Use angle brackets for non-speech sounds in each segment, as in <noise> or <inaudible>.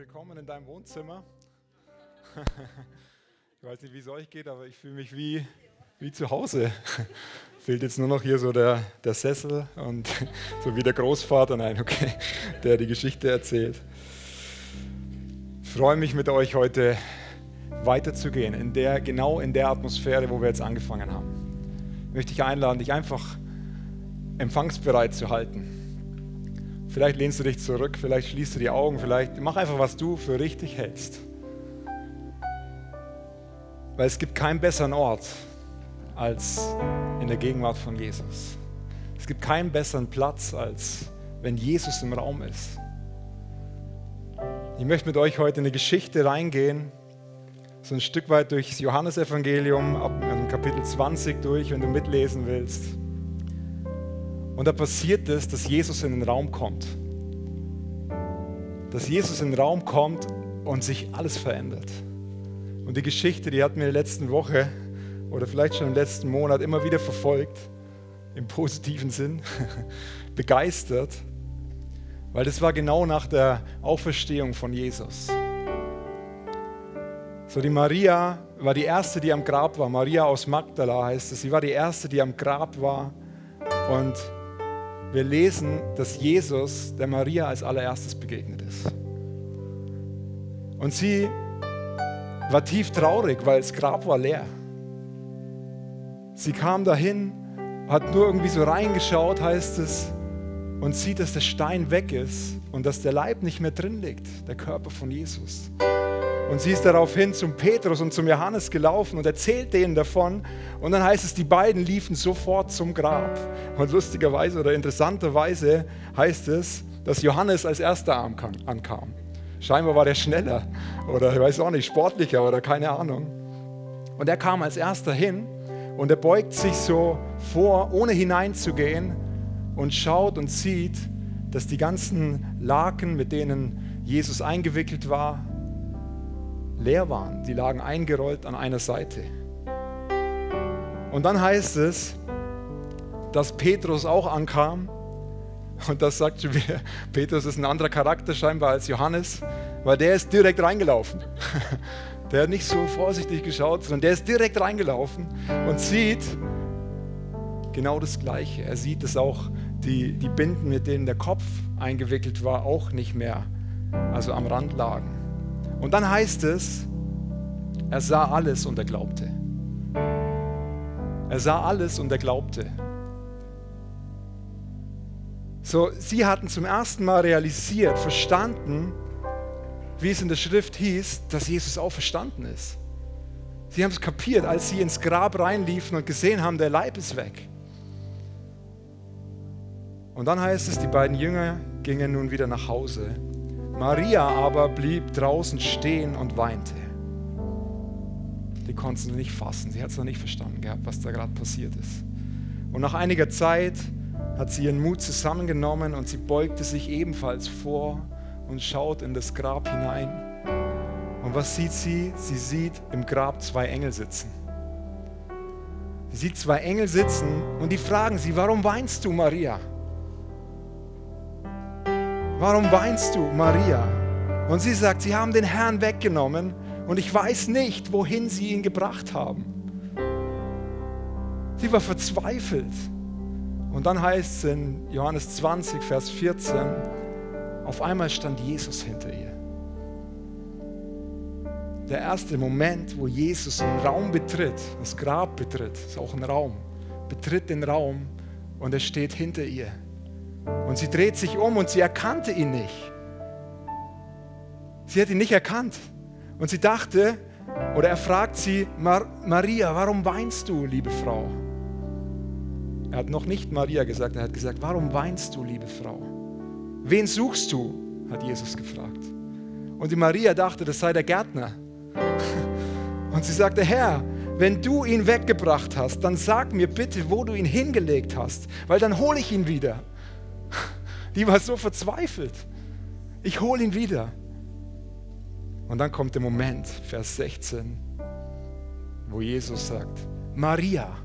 willkommen in deinem Wohnzimmer. <laughs> Ich weiß nicht, wie es euch geht, aber ich fühle mich wie, wie zu Hause. <laughs> Fehlt jetzt nur noch hier so der, der Sessel und <laughs> so wie der Großvater, nein, okay, der die Geschichte erzählt. Ich freue mich mit euch heute weiterzugehen, in der, genau in der Atmosphäre, wo wir jetzt angefangen haben. Ich möchte dich einladen, dich einfach empfangsbereit zu halten Vielleicht lehnst du dich zurück, vielleicht schließt du die Augen, vielleicht mach einfach, was du für richtig hältst. Weil es gibt keinen besseren Ort als in der Gegenwart von Jesus. Es gibt keinen besseren Platz, als wenn Jesus im Raum ist. Ich möchte mit euch heute in eine Geschichte reingehen, so ein Stück weit durchs Johannesevangelium, ab Kapitel 20 durch, wenn du mitlesen willst. Und da passiert es, dass Jesus in den Raum kommt. Dass Jesus in den Raum kommt und sich alles verändert. Und die Geschichte, die hat mir in der letzten Woche oder vielleicht schon im letzten Monat immer wieder verfolgt, im positiven Sinn, <laughs> begeistert, weil das war genau nach der Auferstehung von Jesus. So, die Maria war die erste, die am Grab war. Maria aus Magdala heißt es. Sie war die erste, die am Grab war. Und wir lesen, dass Jesus der Maria als allererstes begegnet ist. Und sie war tief traurig, weil das Grab war leer. Sie kam dahin, hat nur irgendwie so reingeschaut, heißt es, und sieht, dass der Stein weg ist und dass der Leib nicht mehr drin liegt, der Körper von Jesus. Und sie ist daraufhin zum Petrus und zum Johannes gelaufen und erzählt denen davon. Und dann heißt es, die beiden liefen sofort zum Grab. Und lustigerweise oder interessanterweise heißt es, dass Johannes als erster ankam. Scheinbar war der schneller oder ich weiß auch nicht, sportlicher oder keine Ahnung. Und er kam als erster hin und er beugt sich so vor, ohne hineinzugehen und schaut und sieht, dass die ganzen Laken, mit denen Jesus eingewickelt war, leer waren. Die lagen eingerollt an einer Seite. Und dann heißt es, dass Petrus auch ankam. Und das sagt schon wieder, Petrus ist ein anderer Charakter scheinbar als Johannes, weil der ist direkt reingelaufen. <laughs> Der hat nicht so vorsichtig geschaut, sondern der ist direkt reingelaufen und sieht genau das Gleiche. Er sieht, dass auch die, die Binden, mit denen der Kopf eingewickelt war, auch nicht mehr, also am Rand lagen. Und dann heißt es, er sah alles und er glaubte. Er sah alles und er glaubte. So, sie hatten zum ersten Mal realisiert, verstanden, wie es in der Schrift hieß, dass Jesus auferstanden ist. Sie haben es kapiert, als sie ins Grab reinliefen und gesehen haben, der Leib ist weg. Und dann heißt es, die beiden Jünger gingen nun wieder nach Hause Maria aber blieb draußen stehen und weinte. Die konnte es nicht fassen, sie hat es noch nicht verstanden gehabt, was da gerade passiert ist. Und nach einiger Zeit hat sie ihren Mut zusammengenommen und sie beugte sich ebenfalls vor und schaut in das Grab hinein. Und was sieht sie? Sie sieht im Grab zwei Engel sitzen. Sie sieht zwei Engel sitzen und die fragen sie, warum weinst du, Maria? Warum weinst du, Maria? Und sie sagt, sie haben den Herrn weggenommen und ich weiß nicht, wohin sie ihn gebracht haben. Sie war verzweifelt. Und dann heißt es in Johannes 20, Vers 14, auf einmal stand Jesus hinter ihr. Der erste Moment, wo Jesus einen Raum betritt, das Grab betritt, ist auch ein Raum, betritt den Raum und er steht hinter ihr. Und sie dreht sich um und sie erkannte ihn nicht. Sie hat ihn nicht erkannt. Und sie dachte, oder er fragt sie, Mar Maria, warum weinst du, liebe Frau? Er hat noch nicht Maria gesagt, er hat gesagt, warum weinst du, liebe Frau? Wen suchst du? hat Jesus gefragt. Und die Maria dachte, das sei der Gärtner. <laughs> Und sie sagte, Herr, wenn du ihn weggebracht hast, dann sag mir bitte, wo du ihn hingelegt hast, weil dann hole ich ihn wieder. Die war so verzweifelt. Ich hole ihn wieder. Und dann kommt der Moment, Vers 16, wo Jesus sagt, Maria.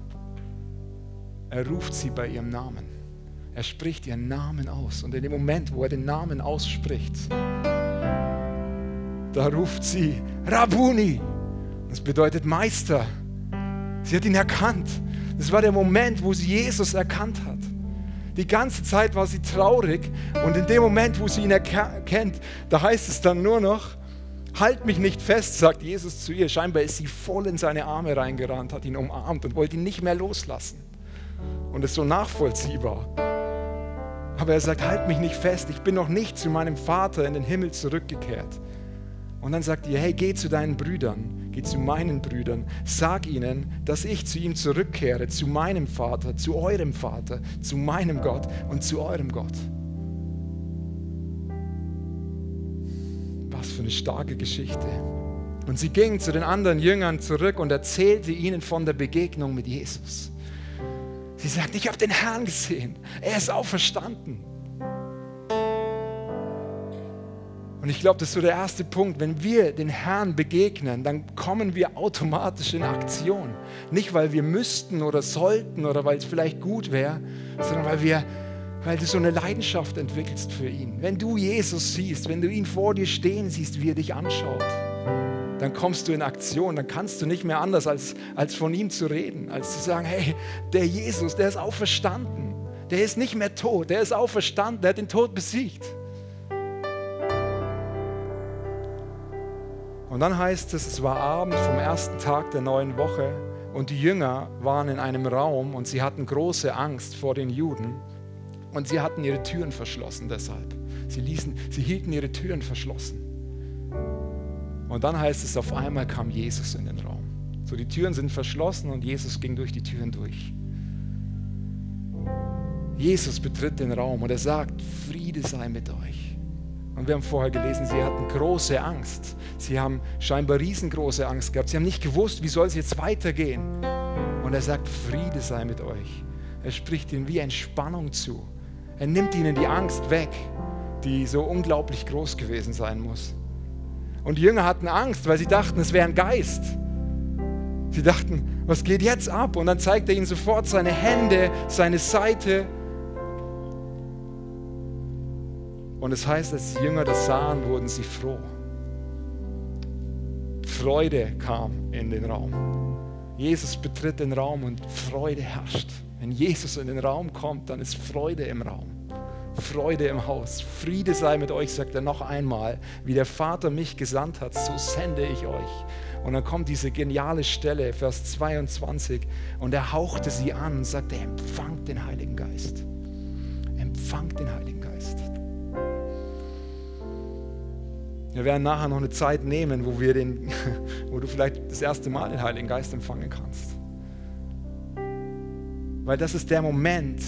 Er ruft sie bei ihrem Namen. Er spricht ihren Namen aus. Und in dem Moment, wo er den Namen ausspricht, da ruft sie, Rabuni. Das bedeutet Meister. Sie hat ihn erkannt. Das war der Moment, wo sie Jesus erkannt hat. Die ganze Zeit war sie traurig und in dem Moment, wo sie ihn erkennt, da heißt es dann nur noch, halt mich nicht fest, sagt Jesus zu ihr. Scheinbar ist sie voll in seine Arme reingerannt, hat ihn umarmt und wollte ihn nicht mehr loslassen. Und es ist so nachvollziehbar. Aber er sagt, halt mich nicht fest, ich bin noch nicht zu meinem Vater in den Himmel zurückgekehrt. Und dann sagt ihr, hey, geh zu deinen Brüdern, geh zu meinen Brüdern, sag ihnen, dass ich zu ihm zurückkehre, zu meinem Vater, zu eurem Vater, zu meinem Gott und zu eurem Gott. Was für eine starke Geschichte. Und sie ging zu den anderen Jüngern zurück und erzählte ihnen von der Begegnung mit Jesus. Sie sagt, ich habe den Herrn gesehen, er ist auferstanden. Und ich glaube, das ist so der erste Punkt. Wenn wir den Herrn begegnen, dann kommen wir automatisch in Aktion. Nicht, weil wir müssten oder sollten oder weil es vielleicht gut wäre, sondern weil, wir, weil du so eine Leidenschaft entwickelst für ihn. Wenn du Jesus siehst, wenn du ihn vor dir stehen siehst, wie er dich anschaut, dann kommst du in Aktion. Dann kannst du nicht mehr anders, als, als von ihm zu reden, als zu sagen, hey, der Jesus, der ist auferstanden. Der ist nicht mehr tot, der ist auferstanden, der hat den Tod besiegt. Und dann heißt es, es war Abend vom ersten Tag der neuen Woche und die Jünger waren in einem Raum und sie hatten große Angst vor den Juden und sie hatten ihre Türen verschlossen deshalb. Sie, ließen, sie hielten ihre Türen verschlossen. Und dann heißt es, auf einmal kam Jesus in den Raum. So, die Türen sind verschlossen und Jesus ging durch die Türen durch. Jesus betritt den Raum und er sagt, Friede sei mit euch. Und wir haben vorher gelesen, sie hatten große Angst. Sie haben scheinbar riesengroße Angst gehabt. Sie haben nicht gewusst, wie soll es jetzt weitergehen. Und er sagt, Friede sei mit euch. Er spricht ihnen wie Entspannung zu. Er nimmt ihnen die Angst weg, die so unglaublich groß gewesen sein muss. Und die Jünger hatten Angst, weil sie dachten, es wäre ein Geist. Sie dachten, was geht jetzt ab? Und dann zeigt er ihnen sofort seine Hände, seine Seite Und es heißt, als die Jünger das sahen, wurden sie froh. Freude kam in den Raum. Jesus betritt den Raum und Freude herrscht. Wenn Jesus in den Raum kommt, dann ist Freude im Raum. Freude im Haus. Friede sei mit euch, sagt er noch einmal. Wie der Vater mich gesandt hat, so sende ich euch. Und dann kommt diese geniale Stelle, Vers 22. Und er hauchte sie an und sagte, empfangt den Heiligen Geist. Empfangt den Heiligen Geist. Wir werden nachher noch eine Zeit nehmen, wo, wir den, <laughs> wo du vielleicht das erste Mal den Heiligen Geist empfangen kannst. Weil das ist der Moment,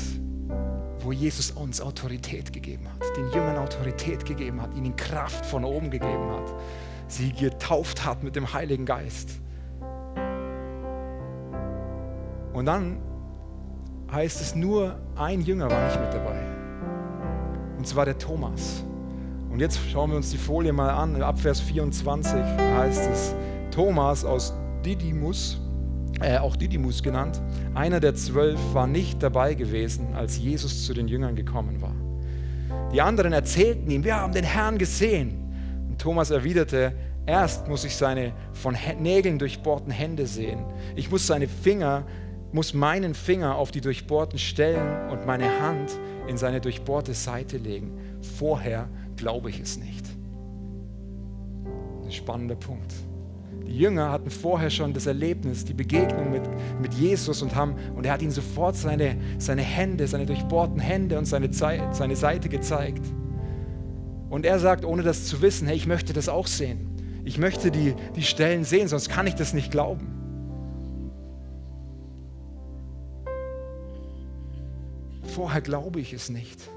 wo Jesus uns Autorität gegeben hat, den Jüngern Autorität gegeben hat, ihnen Kraft von oben gegeben hat, sie getauft hat mit dem Heiligen Geist. Und dann heißt es nur, ein Jünger war nicht mit dabei. Und zwar der Thomas. Und jetzt schauen wir uns die Folie mal an. Ab Vers 24 heißt es, Thomas aus Didymus, äh, auch Didymus genannt, einer der zwölf, war nicht dabei gewesen, als Jesus zu den Jüngern gekommen war. Die anderen erzählten ihm, wir haben den Herrn gesehen. Und Thomas erwiderte, erst muss ich seine von Nägeln durchbohrten Hände sehen. Ich muss seine Finger, muss meinen Finger auf die durchbohrten Stellen und meine Hand in seine durchbohrte Seite legen. Vorher glaube ich es nicht. Ein spannender Punkt. Die Jünger hatten vorher schon das Erlebnis, die Begegnung mit, mit Jesus und, haben, und er hat ihnen sofort seine, seine Hände, seine durchbohrten Hände und seine, seine Seite gezeigt. Und er sagt, ohne das zu wissen, hey, ich möchte das auch sehen. Ich möchte die, die Stellen sehen, sonst kann ich das nicht glauben. Vorher glaube ich es nicht.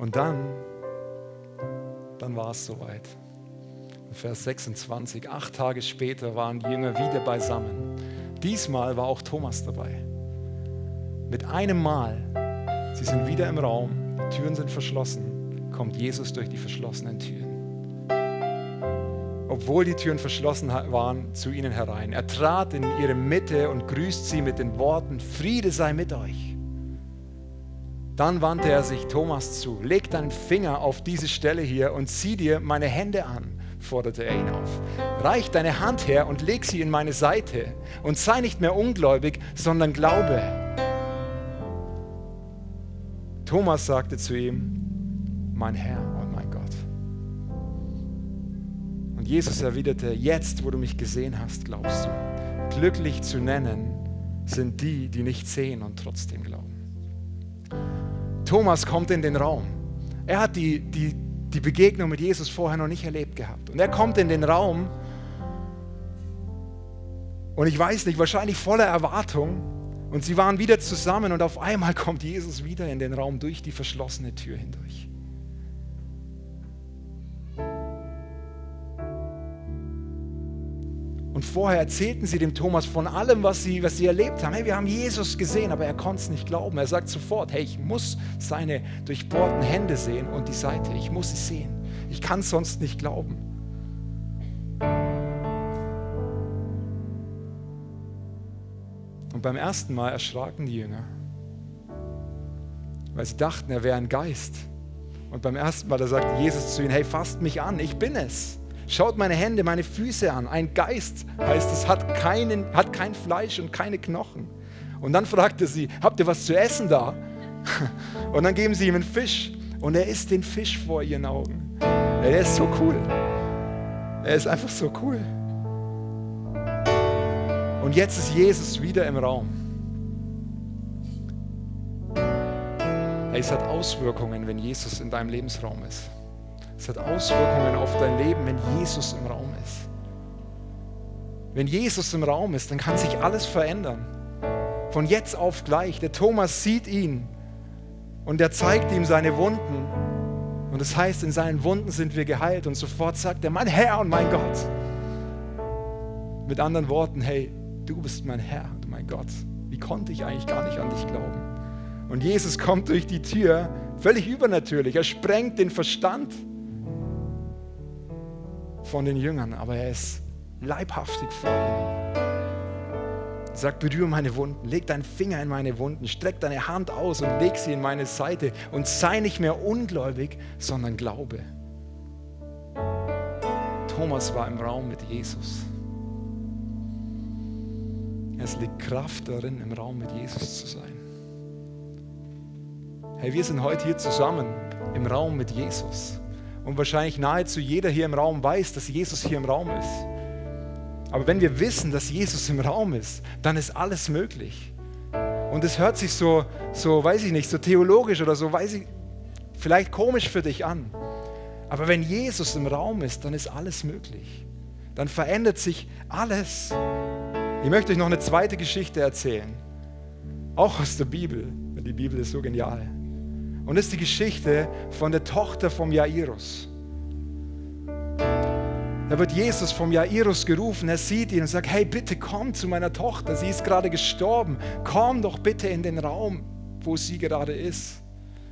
Und dann, dann war es soweit. Vers 26, acht Tage später waren die Jünger wieder beisammen. Diesmal war auch Thomas dabei. Mit einem Mal, sie sind wieder im Raum, die Türen sind verschlossen, kommt Jesus durch die verschlossenen Türen. Obwohl die Türen verschlossen waren, zu ihnen herein. Er trat in ihre Mitte und grüßt sie mit den Worten, Friede sei mit euch. Dann wandte er sich Thomas zu. Leg deinen Finger auf diese Stelle hier und zieh dir meine Hände an, forderte er ihn auf. Reich deine Hand her und leg sie in meine Seite und sei nicht mehr ungläubig, sondern glaube. Thomas sagte zu ihm, mein Herr und mein Gott. Und Jesus erwiderte, jetzt, wo du mich gesehen hast, glaubst du. Glücklich zu nennen sind die, die nicht sehen und trotzdem glauben. Thomas kommt in den Raum. Er hat die, die, die Begegnung mit Jesus vorher noch nicht erlebt gehabt. Und er kommt in den Raum und ich weiß nicht, wahrscheinlich voller Erwartung. Und sie waren wieder zusammen und auf einmal <laughs> kommt Jesus wieder in den Raum durch die verschlossene Tür hindurch. Und vorher erzählten sie dem Thomas von allem, was sie, was sie erlebt haben. Hey, wir haben Jesus gesehen, aber er konnte es nicht glauben. Er sagt sofort, hey, ich muss seine durchbohrten Hände sehen und die Seite. Ich muss sie sehen. Ich kann es sonst nicht glauben. Und beim ersten Mal erschraken die Jünger, weil sie dachten, er wäre ein Geist. Und beim ersten Mal, da sagt Jesus zu ihnen, hey, fasst mich an, ich bin es. Schaut meine Hände, meine Füße an. Ein Geist heißt es, hat, keinen, hat kein Fleisch und keine Knochen. Und dann fragte sie, habt ihr was zu essen da? <laughs> Und dann geben sie ihm einen Fisch und er isst den Fisch vor ihren Augen. Er ist so cool. Er ist einfach so cool. Und jetzt ist Jesus wieder im Raum. Es hat Auswirkungen, wenn Jesus in deinem Lebensraum ist. Es hat Auswirkungen auf dein Leben, wenn Jesus im Raum ist. Wenn Jesus im Raum ist, dann kann sich alles verändern. Von jetzt auf gleich. Der Thomas sieht ihn und er zeigt ihm seine Wunden. Und das heißt, in seinen Wunden sind wir geheilt. Und sofort sagt er, mein Herr und mein Gott. Mit anderen Worten, hey, du bist mein Herr und mein Gott. Wie konnte ich eigentlich gar nicht an dich glauben? Und Jesus kommt durch die Tür, völlig übernatürlich. Er sprengt den Verstand von den Jüngern, aber er ist leibhaftig vor ihnen. Sag, berühre meine Wunden, leg deinen Finger in meine Wunden, streck deine Hand aus und leg sie in meine Seite und sei nicht mehr ungläubig, sondern glaube. Thomas war im Raum mit Jesus. Es liegt Kraft darin, im Raum mit Jesus zu sein. Hey, wir sind heute hier zusammen im Raum mit Jesus. Und wahrscheinlich nahezu jeder hier im Raum weiß, dass Jesus hier im Raum ist. Aber wenn wir wissen, dass Jesus im Raum ist, dann ist alles möglich. Und es hört sich so, so, weiß ich nicht, so theologisch oder so, weiß ich, vielleicht komisch für dich an. Aber wenn Jesus im Raum ist, dann ist alles möglich. Dann verändert sich alles. Ich möchte euch noch eine zweite Geschichte erzählen. Auch aus der Bibel. Die Bibel ist so genial. Und das ist die Geschichte von der Tochter vom Jairus. Da wird Jesus vom Jairus gerufen, er sieht ihn und sagt, hey, bitte komm zu meiner Tochter, sie ist gerade gestorben, komm doch bitte in den Raum, wo sie gerade ist.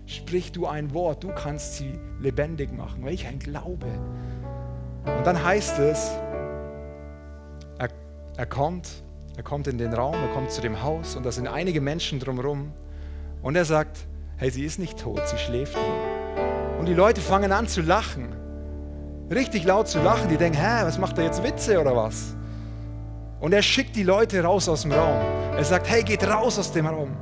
Sprich du ein Wort, du kannst sie lebendig machen. Welch ein Glaube. Und dann heißt es, er, er kommt, er kommt in den Raum, er kommt zu dem Haus und da sind einige Menschen drumherum und er sagt, hey, sie ist nicht tot, sie schläft nur. Und die Leute fangen an zu lachen. Richtig laut zu lachen. Die denken, hä, was macht er jetzt Witze oder was? Und er schickt die Leute raus aus dem Raum. Er sagt, hey, geht raus aus dem Raum.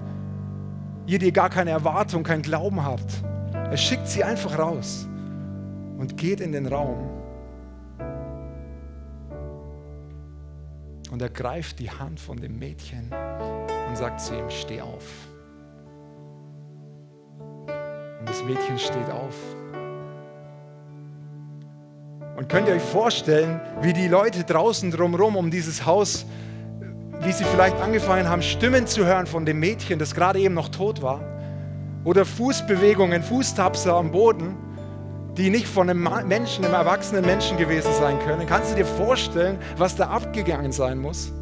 Ihr, die gar keine Erwartung, keinen Glauben habt. Er schickt sie einfach raus und geht in den Raum. Und er greift die Hand von dem Mädchen und sagt zu ihm, steh auf. Das Mädchen steht auf. Und könnt ihr euch vorstellen, wie die Leute draußen drumherum um dieses Haus, wie sie vielleicht angefangen haben, Stimmen zu hören von dem Mädchen, das gerade eben noch tot war? Oder Fußbewegungen, Fußtapser am Boden, die nicht von einem Menschen, einem erwachsenen Menschen gewesen sein können. Kannst du dir vorstellen, was da abgegangen sein muss?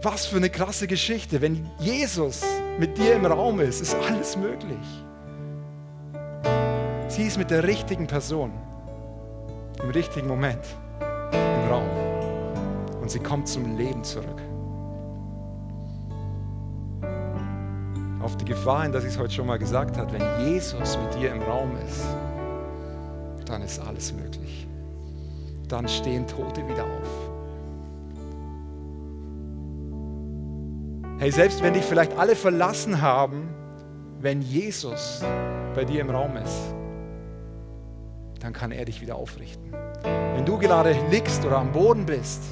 Was für eine krasse Geschichte. Wenn Jesus mit dir im Raum ist, ist alles möglich. Sie ist mit der richtigen Person im richtigen Moment im Raum und sie kommt zum Leben zurück. auf die Gefahr hin, dass ich es heute schon mal gesagt habe, wenn Jesus mit dir im Raum ist, dann ist alles möglich. Dann stehen Tote wieder auf. Hey, selbst wenn dich vielleicht alle verlassen haben, wenn Jesus bei dir im Raum ist, dann kann er dich wieder aufrichten. Wenn du gerade liegst oder am Boden bist,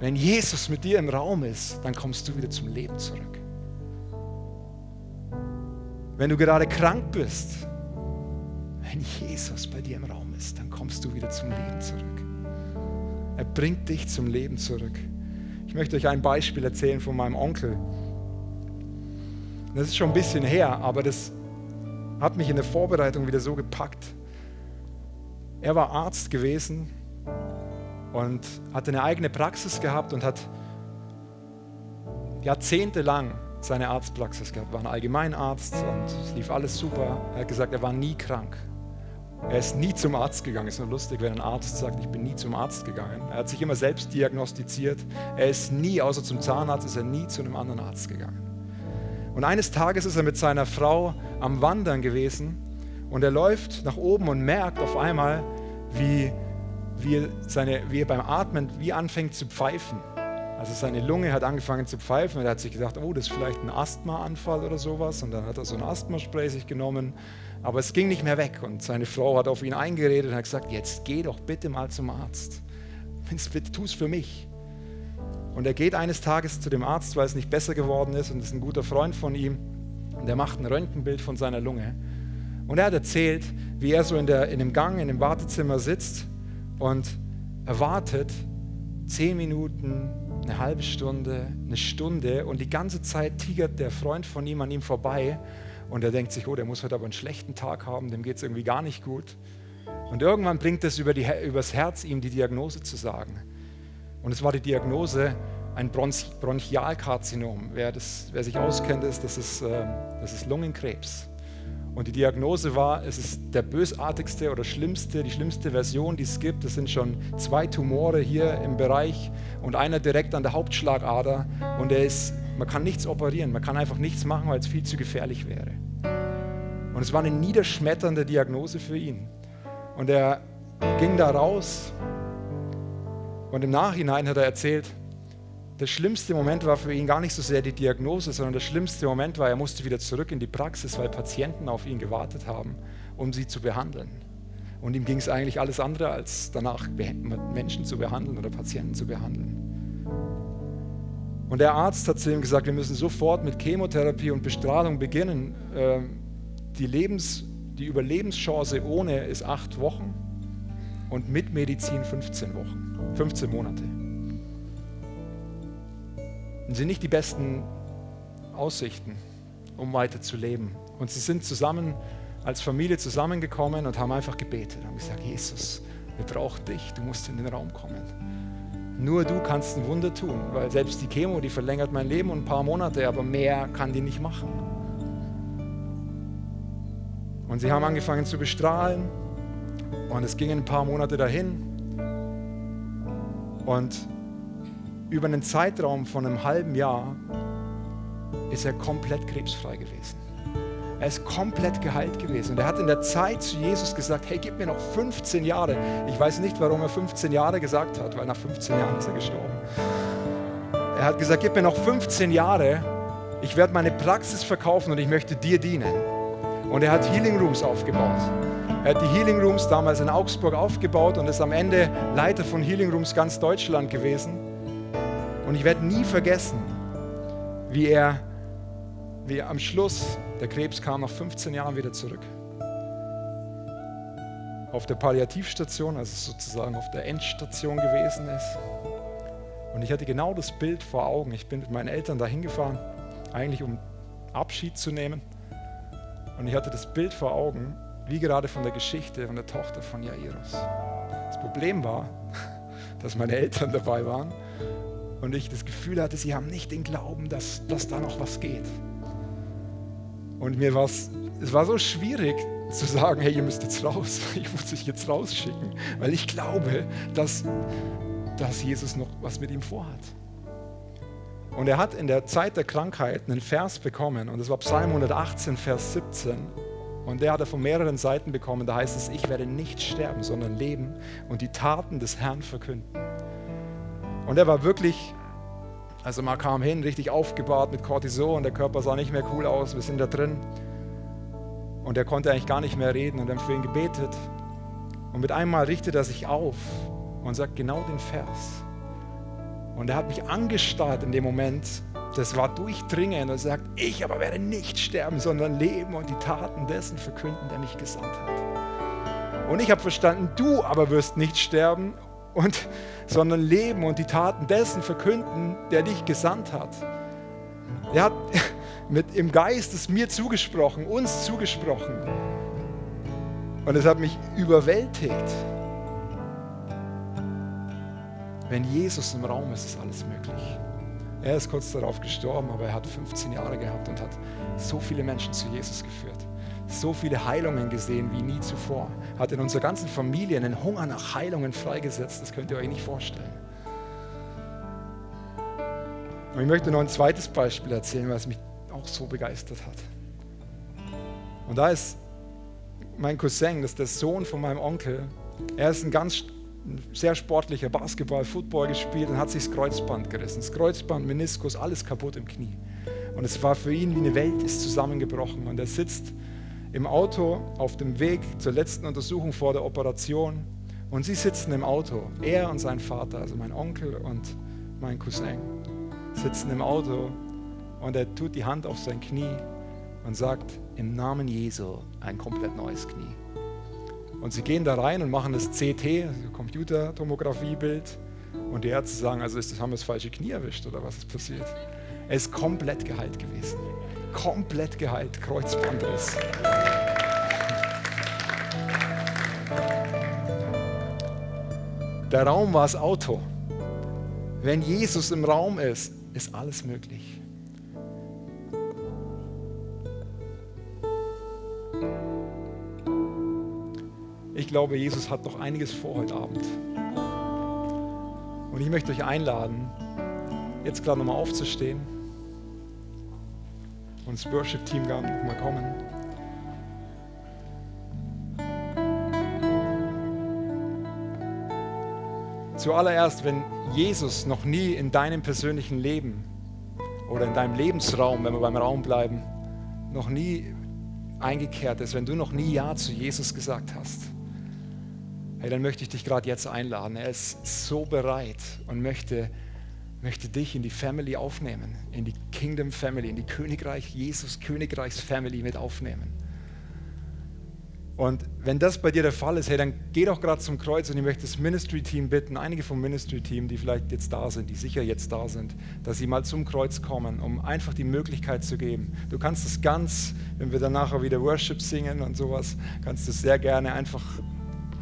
wenn Jesus mit dir im Raum ist, dann kommst du wieder zum Leben zurück. Wenn du gerade krank bist, wenn Jesus bei dir im Raum ist, dann kommst du wieder zum Leben zurück. Er bringt dich zum Leben zurück. Ich möchte euch ein Beispiel erzählen von meinem Onkel. Das ist schon ein bisschen her, aber das hat mich in der Vorbereitung wieder so gepackt. Er war Arzt gewesen und hatte eine eigene Praxis gehabt und hat jahrzehntelang seine Arztpraxis gehabt. Er war ein Allgemeinarzt und es lief alles super. Er hat gesagt, er war nie krank. Er ist nie zum Arzt gegangen. Ist nur lustig, wenn ein Arzt sagt, ich bin nie zum Arzt gegangen. Er hat sich immer selbst diagnostiziert. Er ist nie, außer zum Zahnarzt, ist er nie zu einem anderen Arzt gegangen. Und eines Tages ist er mit seiner Frau am Wandern gewesen und er läuft nach oben und merkt auf einmal, wie, wie, seine, wie er beim Atmen wie anfängt zu pfeifen. Also seine Lunge hat angefangen zu pfeifen und er hat sich gedacht, oh, das ist vielleicht ein Asthmaanfall oder sowas. Und dann hat er so ein Asthmaspray sich genommen, aber es ging nicht mehr weg. Und seine Frau hat auf ihn eingeredet und hat gesagt, jetzt geh doch bitte mal zum Arzt. <laughs> Bitte tu es für mich. Und er geht eines Tages zu dem Arzt, weil es nicht besser geworden ist und ist ein guter Freund von ihm. Und er macht ein Röntgenbild von seiner Lunge. Und er hat erzählt, wie er so in, der, in dem Gang, in dem Wartezimmer sitzt und erwartet zehn Minuten, eine halbe Stunde, eine Stunde und die ganze Zeit tigert der Freund von ihm an ihm vorbei und er denkt sich, oh, der muss heute aber einen schlechten Tag haben, dem geht es irgendwie gar nicht gut. Und irgendwann bringt es über die, übers Herz, ihm die Diagnose zu sagen. Und es war die Diagnose, ein Bronchialkarzinom. Wer, das, wer sich auskennt, ist, das ist, äh, das ist Lungenkrebs. Und die Diagnose war, es ist der bösartigste oder schlimmste, die schlimmste Version, die es gibt. Es sind schon zwei Tumore hier im Bereich und einer direkt an der Hauptschlagader. Und er ist, man kann nichts operieren, man kann einfach nichts machen, weil es viel zu gefährlich wäre. Und es war eine niederschmetternde Diagnose für ihn. Und er ging da raus und im Nachhinein hat er erzählt, der schlimmste Moment war für ihn gar nicht so sehr die Diagnose, sondern der schlimmste Moment war, er musste wieder zurück in die Praxis, weil Patienten auf ihn gewartet haben, um sie zu behandeln. Und ihm ging es eigentlich alles andere, als danach Menschen zu behandeln oder Patienten zu behandeln. Und der Arzt hat zu ihm gesagt, wir müssen sofort mit Chemotherapie und Bestrahlung beginnen. Ähm, die, Lebens-, die Überlebenschance ohne ist acht Wochen und mit Medizin 15 Wochen, 15 Monate. Und sind nicht die besten Aussichten, um weiter zu leben. Und sie sind zusammen als Familie zusammengekommen und haben einfach gebetet und gesagt, Jesus, wir brauchen dich, du musst in den Raum kommen. Nur du kannst ein Wunder tun, weil selbst die Chemo, die verlängert mein Leben um ein paar Monate, aber mehr kann die nicht machen. Und sie haben angefangen zu bestrahlen und es gingen ein paar Monate dahin. Und über einen Zeitraum von einem halben Jahr ist er komplett krebsfrei gewesen. Er ist komplett geheilt gewesen. Und er hat in der Zeit zu Jesus gesagt, hey, gib mir noch 15 Jahre. Ich weiß nicht, warum er 15 Jahre gesagt hat, weil nach 15 Jahren ist er gestorben. Er hat gesagt, gib mir noch 15 Jahre. Ich werde meine Praxis verkaufen und ich möchte dir dienen. Und er hat Healing Rooms aufgebaut. Er hat die Healing Rooms damals in Augsburg aufgebaut und ist am Ende Leiter von Healing Rooms ganz Deutschland gewesen. Und ich werde nie vergessen, wie er, wie er am Schluss, der Krebs kam nach 15 Jahren wieder zurück. Auf der Palliativstation, also sozusagen auf der Endstation gewesen ist. Und ich hatte genau das Bild vor Augen. Ich bin mit meinen Eltern dahin gefahren, eigentlich um Abschied zu nehmen. Und ich hatte das Bild vor Augen, wie gerade von der Geschichte von der Tochter von Jairus. Das Problem war, <laughs> dass meine Eltern dabei waren und ich das Gefühl hatte, sie haben nicht den Glauben, dass, dass da noch was geht. Und mir war es, war so schwierig zu sagen, hey, ihr müsst jetzt raus, <laughs> ich muss euch jetzt rausschicken, weil ich glaube, dass, dass Jesus noch was mit ihm vorhat. Und er hat in der Zeit der Krankheit einen Vers bekommen, und das war Psalm 118, Vers 17. Und der hat er von mehreren Seiten bekommen. Da heißt es, ich werde nicht sterben, sondern leben und die Taten des Herrn verkünden. Und er war wirklich, also man kam hin, richtig aufgebahrt mit Cortison, der Körper sah nicht mehr cool aus, wir sind da drin. Und er konnte eigentlich gar nicht mehr reden und haben für ihn gebetet. Und mit einmal richtet er sich auf und sagt genau den Vers. Und er hat mich angestarrt in dem Moment. Das war durchdringend. Er sagt, ich aber werde nicht sterben, sondern leben und die Taten dessen verkünden, der mich gesandt hat. Und ich habe verstanden, du aber wirst nicht sterben, und, sondern leben und die Taten dessen verkünden, der dich gesandt hat. Er hat <laughs> mit, im Geist es mir zugesprochen, uns zugesprochen. Und es hat mich überwältigt. Wenn Jesus im Raum ist, ist alles möglich. Er ist kurz darauf gestorben, aber er hat 15 Jahre gehabt und hat so viele Menschen zu Jesus geführt. So viele Heilungen gesehen wie nie zuvor. Hat in unserer ganzen Familie einen Hunger nach Heilungen freigesetzt. Das könnt ihr euch nicht vorstellen. Und ich möchte noch ein zweites Beispiel erzählen, was mich auch so begeistert hat. Und da ist mein Cousin, das ist der Sohn von meinem Onkel. Er ist ein ganz ein sehr sportlicher Basketball, Football gespielt und hat sich das Kreuzband gerissen. Das Kreuzband, Meniskus, alles kaputt im Knie. Und es war für ihn wie eine Welt ist zusammengebrochen. Und er sitzt im Auto auf dem Weg zur letzten Untersuchung vor der Operation. Und sie sitzen im Auto, er und sein Vater, also mein Onkel und mein Cousin, sitzen im Auto und er tut die Hand auf sein Knie und sagt, im Namen Jesu ein komplett neues Knie. Und sie gehen da rein und machen das CT, also Computertomographiebild. Und die Ärzte sagen, also ist das, haben wir das falsche Knie erwischt oder was ist passiert? Er ist komplett geheilt gewesen. Komplett geheilt, Kreuzbandriss. Der Raum war das Auto. Wenn Jesus im Raum ist, ist alles möglich. Ich glaube, Jesus hat noch einiges vor heute Abend. Und ich möchte euch einladen, jetzt gerade nochmal aufzustehen und das Worship-Team nochmal kommen. Zuallererst, wenn Jesus noch nie in deinem persönlichen Leben oder in deinem Lebensraum, wenn wir beim Raum bleiben, noch nie eingekehrt ist, wenn du noch nie Ja zu Jesus gesagt hast, hey, dann möchte ich dich gerade jetzt einladen. Er ist so bereit und möchte, möchte dich in die Family aufnehmen, in die Kingdom Family, in die Königreich, Jesus Königreichs Family mit aufnehmen. Und wenn das bei dir der Fall ist, hey, dann geh doch gerade zum Kreuz und ich möchte das Ministry-Team bitten, einige vom Ministry-Team, die vielleicht jetzt da sind, die sicher jetzt da sind, dass sie mal zum Kreuz kommen, um einfach die Möglichkeit zu geben. Du kannst es ganz, wenn wir dann nachher wieder Worship singen und sowas, kannst du es sehr gerne einfach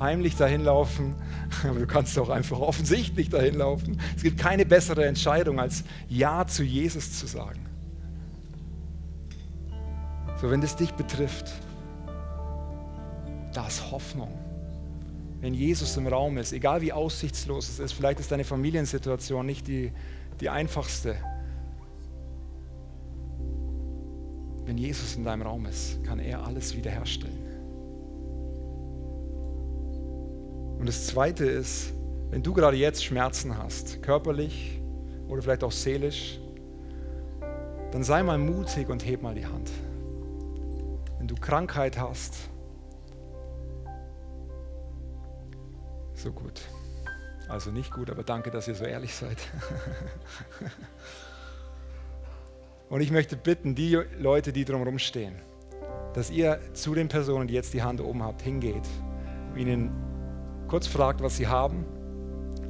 heimlich dahin laufen, <laughs> aber du kannst auch einfach offensichtlich dahin laufen. Es gibt keine bessere Entscheidung, als Ja zu Jesus zu sagen. So, wenn das dich betrifft, da ist Hoffnung. Wenn Jesus im Raum ist, egal wie aussichtslos es ist, vielleicht ist deine Familiensituation nicht die, die einfachste. Wenn Jesus in deinem Raum ist, kann er alles wiederherstellen. Und das Zweite ist, wenn du gerade jetzt Schmerzen hast, körperlich oder vielleicht auch seelisch, dann sei mal mutig und heb mal die Hand. Wenn du Krankheit hast, so gut. Also nicht gut, aber danke, dass ihr so ehrlich seid. <laughs> Und ich möchte bitten, die Leute, die drumherum stehen, dass ihr zu den Personen, die jetzt die Hand oben habt, hingeht, ihnen kurz fragt, was sie haben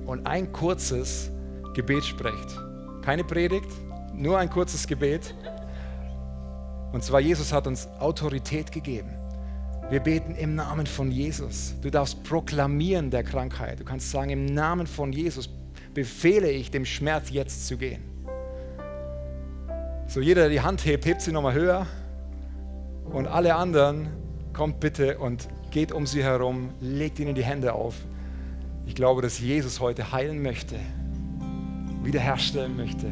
und ein kurzes Gebet sprecht. Keine Predigt, nur ein kurzes Gebet. Und zwar, Jesus hat uns Autorität gegeben. Wir beten im Namen von Jesus. Du darfst proklamieren der Krankheit. Du kannst sagen, im Namen von Jesus befehle ich dem Schmerz jetzt zu gehen. So, jeder, der die Hand hebt, hebt sie nochmal höher. Und alle anderen, kommt bitte und geht um sie herum, legt ihnen die Hände auf. Ich glaube, dass Jesus heute heilen möchte, wiederherstellen möchte.